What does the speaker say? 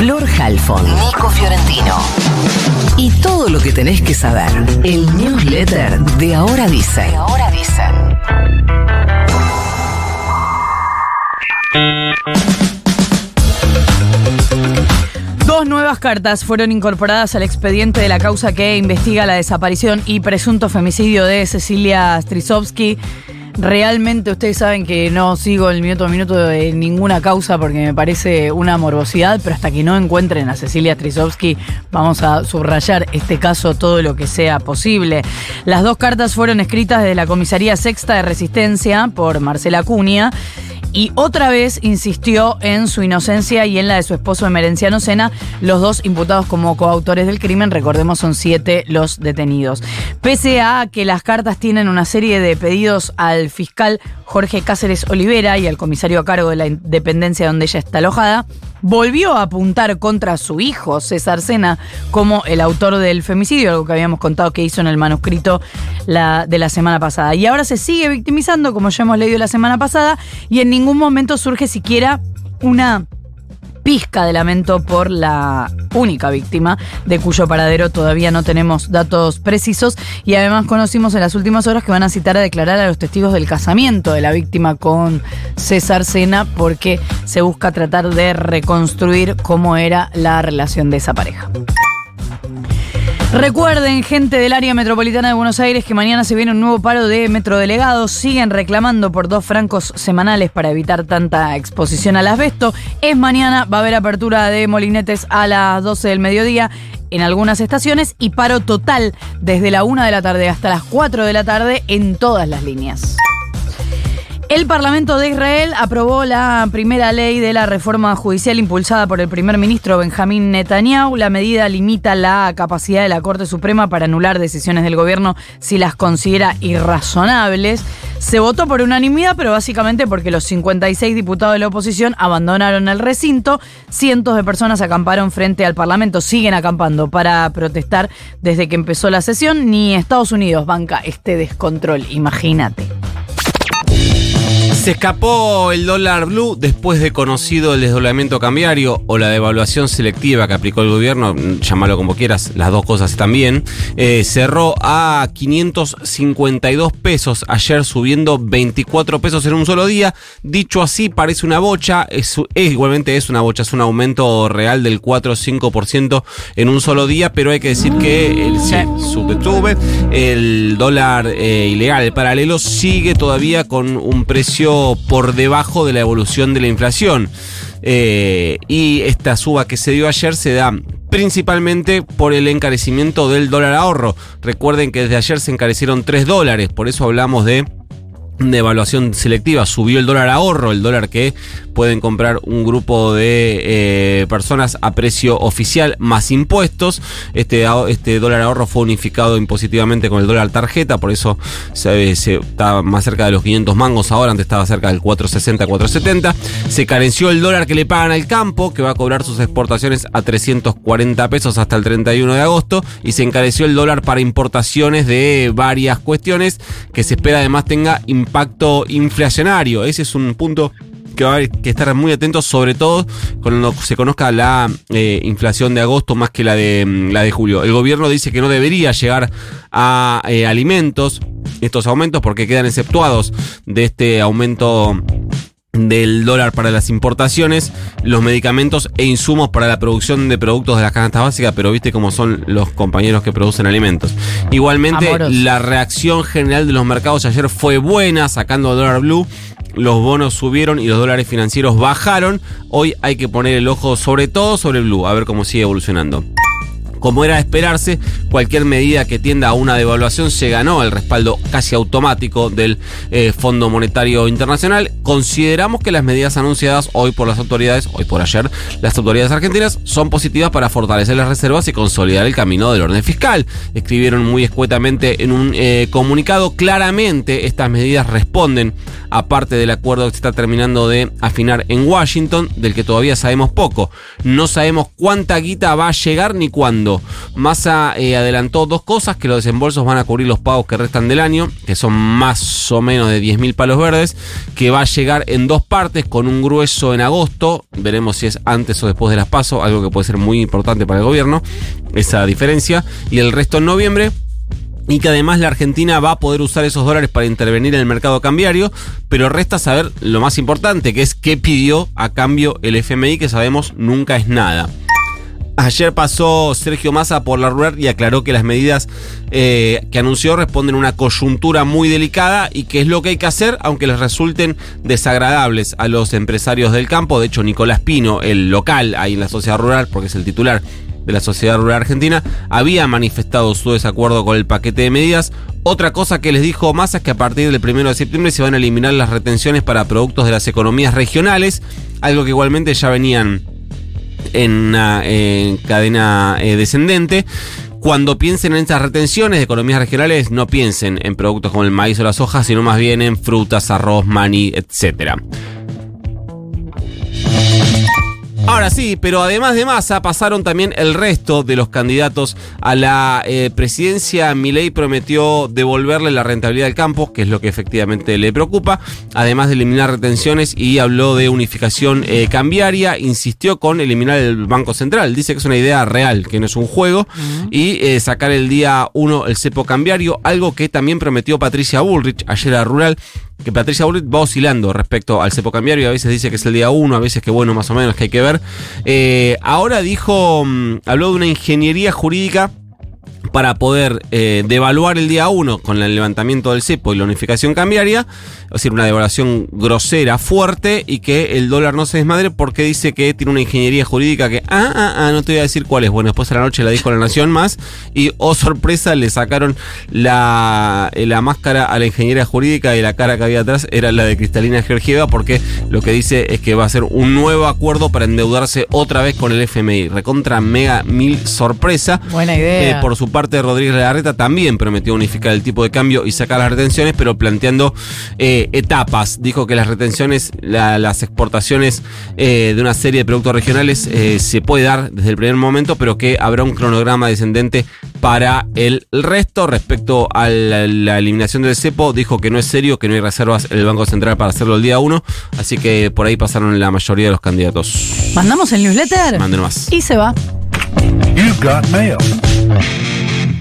Flor Halfon, Nico Fiorentino. Y todo lo que tenés que saber. El newsletter de Ahora Dice. De Ahora Dice. Dos nuevas cartas fueron incorporadas al expediente de la causa que investiga la desaparición y presunto femicidio de Cecilia Strisovsky. Realmente ustedes saben que no sigo el minuto a minuto de ninguna causa porque me parece una morbosidad, pero hasta que no encuentren a Cecilia Strisovsky vamos a subrayar este caso todo lo que sea posible. Las dos cartas fueron escritas desde la Comisaría Sexta de Resistencia por Marcela Cunha y otra vez insistió en su inocencia y en la de su esposo Emerenciano Sena, los dos imputados como coautores del crimen, recordemos son siete los detenidos. Pese a que las cartas tienen una serie de pedidos al fiscal Jorge Cáceres Olivera y al comisario a cargo de la dependencia donde ella está alojada, volvió a apuntar contra su hijo, César Sena, como el autor del femicidio, algo que habíamos contado que hizo en el manuscrito de la semana pasada. Y ahora se sigue victimizando, como ya hemos leído la semana pasada, y en ningún momento surge siquiera una pizca de lamento por la única víctima, de cuyo paradero todavía no tenemos datos precisos. Y además conocimos en las últimas horas que van a citar a declarar a los testigos del casamiento de la víctima con César Sena, porque se busca tratar de reconstruir cómo era la relación de esa pareja. Recuerden, gente del área metropolitana de Buenos Aires, que mañana se viene un nuevo paro de metrodelegados. Siguen reclamando por dos francos semanales para evitar tanta exposición al asbesto. Es mañana, va a haber apertura de molinetes a las 12 del mediodía en algunas estaciones y paro total desde la 1 de la tarde hasta las 4 de la tarde en todas las líneas. El Parlamento de Israel aprobó la primera ley de la reforma judicial impulsada por el primer ministro Benjamín Netanyahu. La medida limita la capacidad de la Corte Suprema para anular decisiones del gobierno si las considera irrazonables. Se votó por unanimidad, pero básicamente porque los 56 diputados de la oposición abandonaron el recinto. Cientos de personas acamparon frente al Parlamento, siguen acampando para protestar desde que empezó la sesión. Ni Estados Unidos banca este descontrol, imagínate. Se escapó el dólar blue después de conocido el desdoblamiento cambiario o la devaluación selectiva que aplicó el gobierno, llámalo como quieras, las dos cosas están bien. Eh, cerró a 552 pesos ayer subiendo 24 pesos en un solo día. Dicho así, parece una bocha, es, igualmente es una bocha, es un aumento real del 4 o 5% en un solo día, pero hay que decir que el, sí, sube, el dólar eh, ilegal, el paralelo, sigue todavía con un precio por debajo de la evolución de la inflación. Eh, y esta suba que se dio ayer se da principalmente por el encarecimiento del dólar ahorro. Recuerden que desde ayer se encarecieron 3 dólares, por eso hablamos de de evaluación selectiva, subió el dólar ahorro, el dólar que pueden comprar un grupo de eh, personas a precio oficial más impuestos. Este, este dólar ahorro fue unificado impositivamente con el dólar tarjeta, por eso se, está más cerca de los 500 mangos ahora, antes estaba cerca del 460, 470. Se carenció el dólar que le pagan al campo, que va a cobrar sus exportaciones a 340 pesos hasta el 31 de agosto, y se encareció el dólar para importaciones de varias cuestiones que se espera además tenga impacto inflacionario. Ese es un punto que va a haber que estar muy atentos, sobre todo cuando se conozca la eh, inflación de agosto más que la de, mm, la de julio. El gobierno dice que no debería llegar a eh, alimentos estos aumentos porque quedan exceptuados de este aumento del dólar para las importaciones, los medicamentos e insumos para la producción de productos de las canastas básicas, pero viste cómo son los compañeros que producen alimentos. Igualmente, la reacción general de los mercados ayer fue buena, sacando dólar blue. Los bonos subieron y los dólares financieros bajaron. Hoy hay que poner el ojo sobre todo sobre el blue, a ver cómo sigue evolucionando. Como era de esperarse, cualquier medida que tienda a una devaluación se ganó el respaldo casi automático del eh, Fondo Monetario Internacional. Consideramos que las medidas anunciadas hoy por las autoridades, hoy por ayer, las autoridades argentinas, son positivas para fortalecer las reservas y consolidar el camino del orden fiscal. Escribieron muy escuetamente en un eh, comunicado. Claramente estas medidas responden a parte del acuerdo que se está terminando de afinar en Washington, del que todavía sabemos poco. No sabemos cuánta guita va a llegar ni cuándo subiendo. Massa eh, adelantó dos cosas, que los desembolsos van a cubrir los pagos que restan del año, que son más o menos de 10.000 palos verdes, que va a llegar en dos partes, con un grueso en agosto, veremos si es antes o después de las pasos, algo que puede ser muy importante para el gobierno, esa diferencia, y el resto en noviembre y que además la Argentina va a poder usar esos dólares para intervenir en el mercado cambiario, pero resta saber lo más importante, que es qué pidió a cambio el FMI, que sabemos nunca es nada. Ayer pasó Sergio Massa por la rueda y aclaró que las medidas eh, que anunció responden a una coyuntura muy delicada y que es lo que hay que hacer, aunque les resulten desagradables a los empresarios del campo. De hecho, Nicolás Pino, el local ahí en la sociedad rural, porque es el titular de la Sociedad Rural Argentina, había manifestado su desacuerdo con el paquete de medidas. Otra cosa que les dijo Massa es que a partir del 1 de septiembre se van a eliminar las retenciones para productos de las economías regionales, algo que igualmente ya venían en una cadena eh, descendente. Cuando piensen en estas retenciones de economías regionales, no piensen en productos como el maíz o las hojas, sino más bien en frutas, arroz, maní, etcétera. Ahora sí, pero además de Massa pasaron también el resto de los candidatos a la eh, presidencia. Milei prometió devolverle la rentabilidad del campo, que es lo que efectivamente le preocupa, además de eliminar retenciones y habló de unificación eh, cambiaria, insistió con eliminar el Banco Central, dice que es una idea real, que no es un juego, y eh, sacar el día 1 el cepo cambiario, algo que también prometió Patricia Bullrich ayer a Rural, que Patricia Bullrich va oscilando respecto al cepo cambiario, a veces dice que es el día 1, a veces que bueno, más o menos que hay que ver. Eh, ahora dijo, mm, habló de una ingeniería jurídica para poder eh, devaluar el día 1 con el levantamiento del cepo y la unificación cambiaria, es decir, una devaluación grosera, fuerte, y que el dólar no se desmadre porque dice que tiene una ingeniería jurídica que, ah, ah, ah, no te voy a decir cuál es. Bueno, después de la noche la dijo la Nación más, y oh sorpresa, le sacaron la, eh, la máscara a la ingeniería jurídica y la cara que había atrás era la de Cristalina Georgieva, porque lo que dice es que va a ser un nuevo acuerdo para endeudarse otra vez con el FMI. Recontra mega mil sorpresa. Buena idea. Eh, por su parte, Rodríguez Larreta también prometió unificar el tipo de cambio y sacar las retenciones, pero planteando eh, etapas. Dijo que las retenciones, las exportaciones eh, de una serie de productos regionales eh, se puede dar desde el primer momento, pero que habrá un cronograma descendente para el resto. Respecto a la, la eliminación del cepo, dijo que no es serio, que no hay reservas en el Banco Central para hacerlo el día 1, así que por ahí pasaron la mayoría de los candidatos. ¿Mandamos el newsletter? Manden más. Y se va. You've got mail.